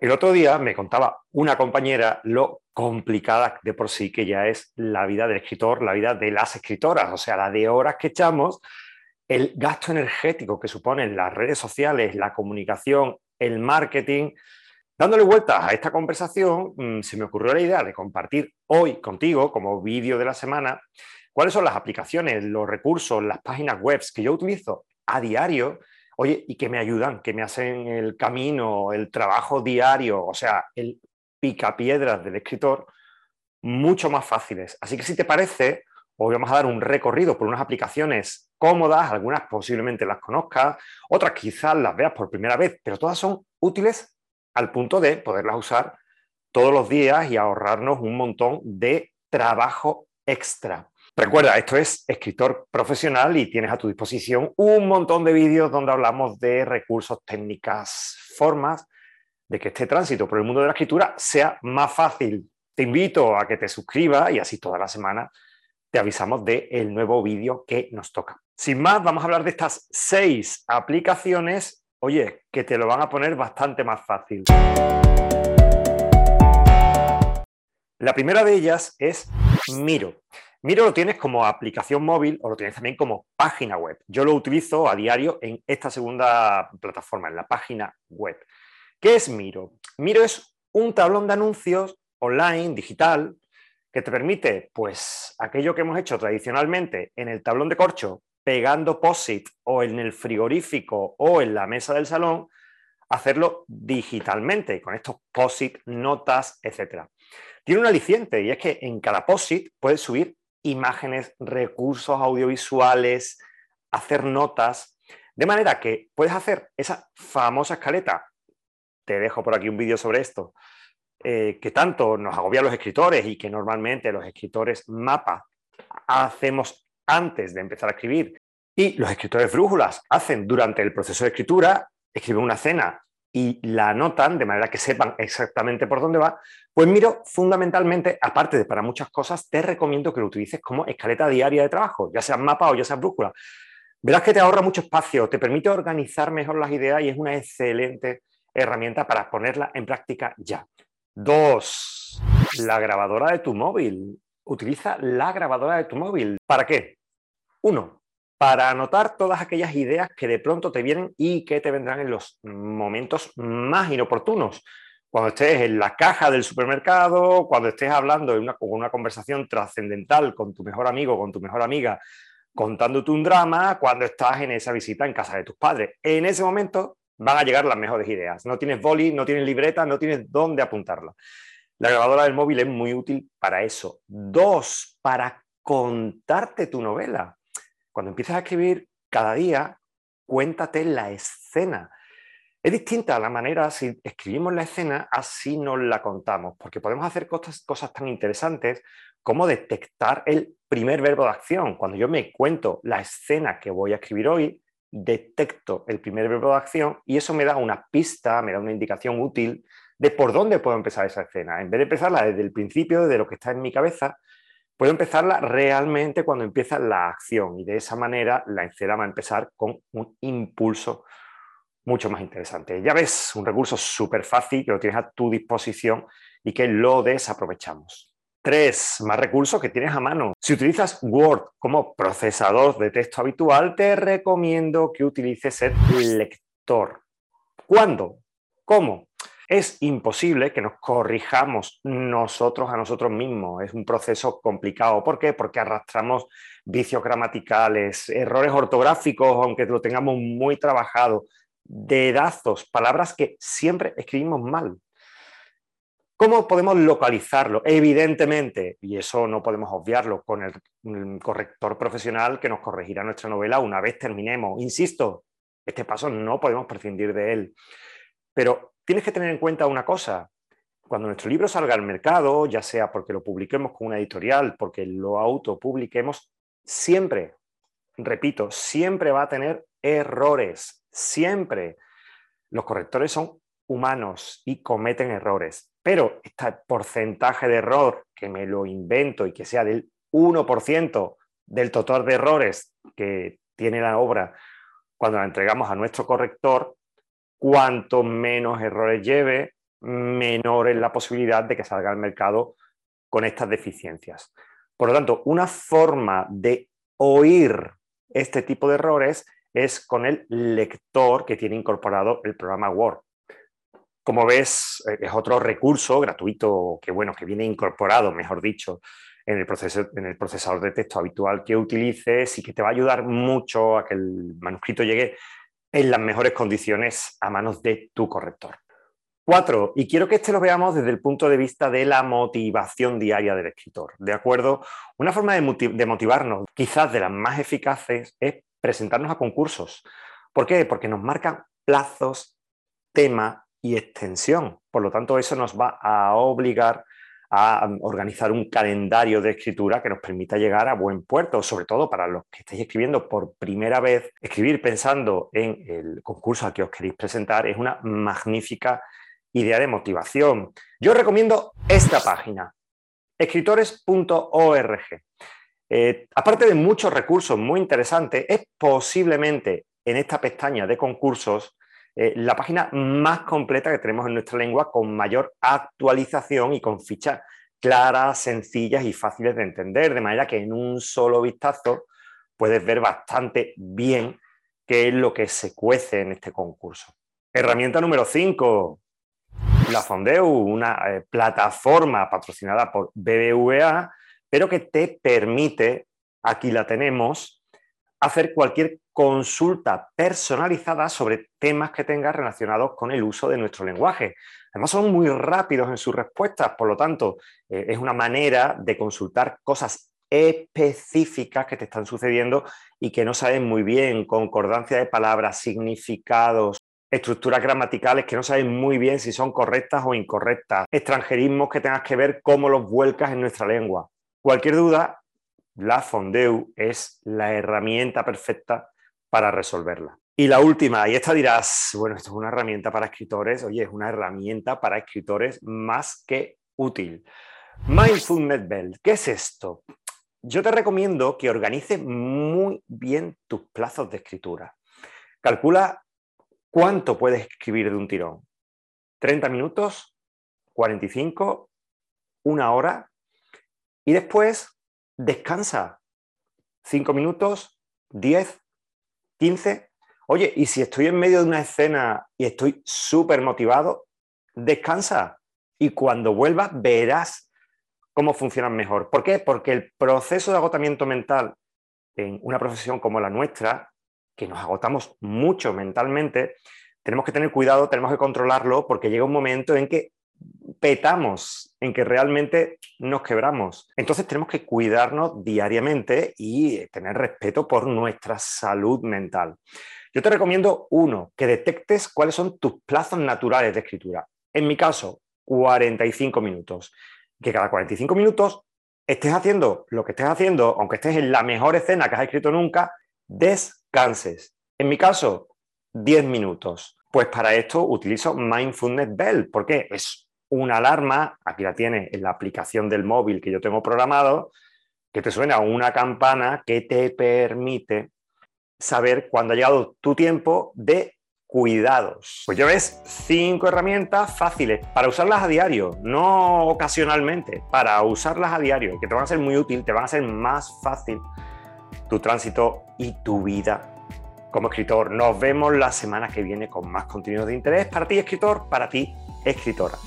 El otro día me contaba una compañera lo complicada de por sí que ya es la vida del escritor, la vida de las escritoras, o sea, la de horas que echamos, el gasto energético que suponen las redes sociales, la comunicación, el marketing. Dándole vueltas a esta conversación, mm, se me ocurrió la idea de compartir hoy contigo, como vídeo de la semana, cuáles son las aplicaciones, los recursos, las páginas web que yo utilizo a diario oye, y que me ayudan, que me hacen el camino, el trabajo diario, o sea, el picapiedras del escritor, mucho más fáciles. Así que si te parece, hoy vamos a dar un recorrido por unas aplicaciones cómodas, algunas posiblemente las conozcas, otras quizás las veas por primera vez, pero todas son útiles al punto de poderlas usar todos los días y ahorrarnos un montón de trabajo extra. Recuerda, esto es escritor profesional y tienes a tu disposición un montón de vídeos donde hablamos de recursos, técnicas, formas de que este tránsito por el mundo de la escritura sea más fácil. Te invito a que te suscribas y así toda la semana te avisamos del el nuevo vídeo que nos toca. Sin más, vamos a hablar de estas seis aplicaciones, oye, que te lo van a poner bastante más fácil. La primera de ellas es Miro. Miro lo tienes como aplicación móvil o lo tienes también como página web. Yo lo utilizo a diario en esta segunda plataforma, en la página web. ¿Qué es Miro? Miro es un tablón de anuncios online, digital, que te permite, pues, aquello que hemos hecho tradicionalmente en el tablón de corcho, pegando POSIT o en el frigorífico o en la mesa del salón, hacerlo digitalmente, con estos POSIT, notas, etc. Tiene un aliciente y es que en cada POSIT puedes subir imágenes, recursos audiovisuales, hacer notas, de manera que puedes hacer esa famosa escaleta, te dejo por aquí un vídeo sobre esto, eh, que tanto nos agobia los escritores y que normalmente los escritores mapa hacemos antes de empezar a escribir. Y los escritores brújulas hacen durante el proceso de escritura, escriben una escena y la anotan de manera que sepan exactamente por dónde va, pues miro fundamentalmente, aparte de para muchas cosas, te recomiendo que lo utilices como escaleta diaria de trabajo, ya sea mapa o ya sea brújula. Verás que te ahorra mucho espacio, te permite organizar mejor las ideas y es una excelente herramienta para ponerla en práctica ya. Dos, la grabadora de tu móvil. Utiliza la grabadora de tu móvil. ¿Para qué? Uno, para anotar todas aquellas ideas que de pronto te vienen y que te vendrán en los momentos más inoportunos. Cuando estés en la caja del supermercado, cuando estés hablando en una, una conversación trascendental con tu mejor amigo, con tu mejor amiga, contándote un drama, cuando estás en esa visita en casa de tus padres. En ese momento van a llegar las mejores ideas. No tienes boli, no tienes libreta, no tienes dónde apuntarla. La grabadora del móvil es muy útil para eso. Dos, para contarte tu novela. Cuando empiezas a escribir cada día, cuéntate la escena. Es distinta la manera si escribimos la escena, así nos la contamos, porque podemos hacer cosas, cosas tan interesantes como detectar el primer verbo de acción. Cuando yo me cuento la escena que voy a escribir hoy, detecto el primer verbo de acción y eso me da una pista, me da una indicación útil de por dónde puedo empezar esa escena. En vez de empezarla desde el principio, de lo que está en mi cabeza, puedo empezarla realmente cuando empieza la acción y de esa manera la escena va a empezar con un impulso mucho más interesante. Ya ves, un recurso súper fácil que lo tienes a tu disposición y que lo desaprovechamos. Tres, más recursos que tienes a mano. Si utilizas Word como procesador de texto habitual, te recomiendo que utilices el lector. ¿Cuándo? ¿Cómo? Es imposible que nos corrijamos nosotros a nosotros mismos. Es un proceso complicado. ¿Por qué? Porque arrastramos vicios gramaticales, errores ortográficos, aunque lo tengamos muy trabajado, dedazos, palabras que siempre escribimos mal. ¿Cómo podemos localizarlo? Evidentemente, y eso no podemos obviarlo, con el corrector profesional que nos corregirá nuestra novela una vez terminemos. Insisto, este paso no podemos prescindir de él. Pero tienes que tener en cuenta una cosa. Cuando nuestro libro salga al mercado, ya sea porque lo publiquemos con una editorial, porque lo autopubliquemos, siempre, repito, siempre va a tener errores. Siempre. Los correctores son humanos y cometen errores. Pero este porcentaje de error que me lo invento y que sea del 1% del total de errores que tiene la obra cuando la entregamos a nuestro corrector, cuanto menos errores lleve, menor es la posibilidad de que salga al mercado con estas deficiencias. Por lo tanto, una forma de oír este tipo de errores es con el lector que tiene incorporado el programa Word. Como ves, eh, es otro recurso gratuito que, bueno, que viene incorporado, mejor dicho, en el, procesador de texto habitual que utilices y que te va a ayudar mucho a que el manuscrito llegue en las mejores condiciones a manos de tu corrector. Cuatro, y quiero que este lo veamos desde el punto de vista de la motivación diaria del escritor. ¿De acuerdo? Una forma de, de motivarnos, quizás de las más eficaces, es presentarnos a concursos. ¿Por qué? Porque nos marcan plazos, tema y extensión. Por lo tanto, eso nos va a obligar a organizar un calendario de escritura que nos permita llegar a buen puerto, sobre todo para los que estéis escribiendo por primera vez. Escribir pensando en el concurso al que os queréis presentar es una magnífica idea de motivación. Yo recomiendo esta página, escritores.org. Eh, aparte de muchos recursos muy interesantes, es posiblemente en esta pestaña de concursos eh, la página más completa que tenemos en nuestra lengua con mayor actualización y con fichas claras, sencillas y fáciles de entender, de manera que en un solo vistazo puedes ver bastante bien qué es lo que se cuece en este concurso. Herramienta número 5, la Fondeu, una eh, plataforma patrocinada por BBVA, pero que te permite, aquí la tenemos, hacer cualquier consulta personalizada sobre temas que tengas relacionados con el uso de nuestro lenguaje. Además son muy rápidos en sus respuestas, por lo tanto eh, es una manera de consultar cosas específicas que te están sucediendo y que no sabes muy bien, concordancia de palabras, significados, estructuras gramaticales que no sabes muy bien si son correctas o incorrectas, extranjerismos que tengas que ver cómo los vuelcas en nuestra lengua. Cualquier duda, la Fondeu es la herramienta perfecta para resolverla. Y la última, y esta dirás, bueno, esto es una herramienta para escritores, oye, es una herramienta para escritores más que útil. Mindfulness Bell, ¿qué es esto? Yo te recomiendo que organices muy bien tus plazos de escritura. Calcula cuánto puedes escribir de un tirón. ¿30 minutos? ¿45? ¿Una hora? Y después descansa. ¿5 minutos? ¿10? 15. Oye, y si estoy en medio de una escena y estoy súper motivado, descansa y cuando vuelvas verás cómo funcionan mejor. ¿Por qué? Porque el proceso de agotamiento mental en una profesión como la nuestra, que nos agotamos mucho mentalmente, tenemos que tener cuidado, tenemos que controlarlo, porque llega un momento en que petamos, en que realmente nos quebramos. Entonces tenemos que cuidarnos diariamente y tener respeto por nuestra salud mental. Yo te recomiendo, uno, que detectes cuáles son tus plazos naturales de escritura. En mi caso, 45 minutos. Que cada 45 minutos estés haciendo lo que estés haciendo, aunque estés en la mejor escena que has escrito nunca, descanses. En mi caso, 10 minutos. Pues para esto utilizo Mindfulness Bell. ¿Por qué? Es una alarma, aquí la tienes en la aplicación del móvil que yo tengo programado, que te suena una campana que te permite saber cuándo ha llegado tu tiempo de cuidados. Pues ya ves cinco herramientas fáciles para usarlas a diario, no ocasionalmente, para usarlas a diario, que te van a ser muy útil, te van a ser más fácil tu tránsito y tu vida como escritor. Nos vemos la semana que viene con más contenido de interés para ti, escritor, para ti, escritora.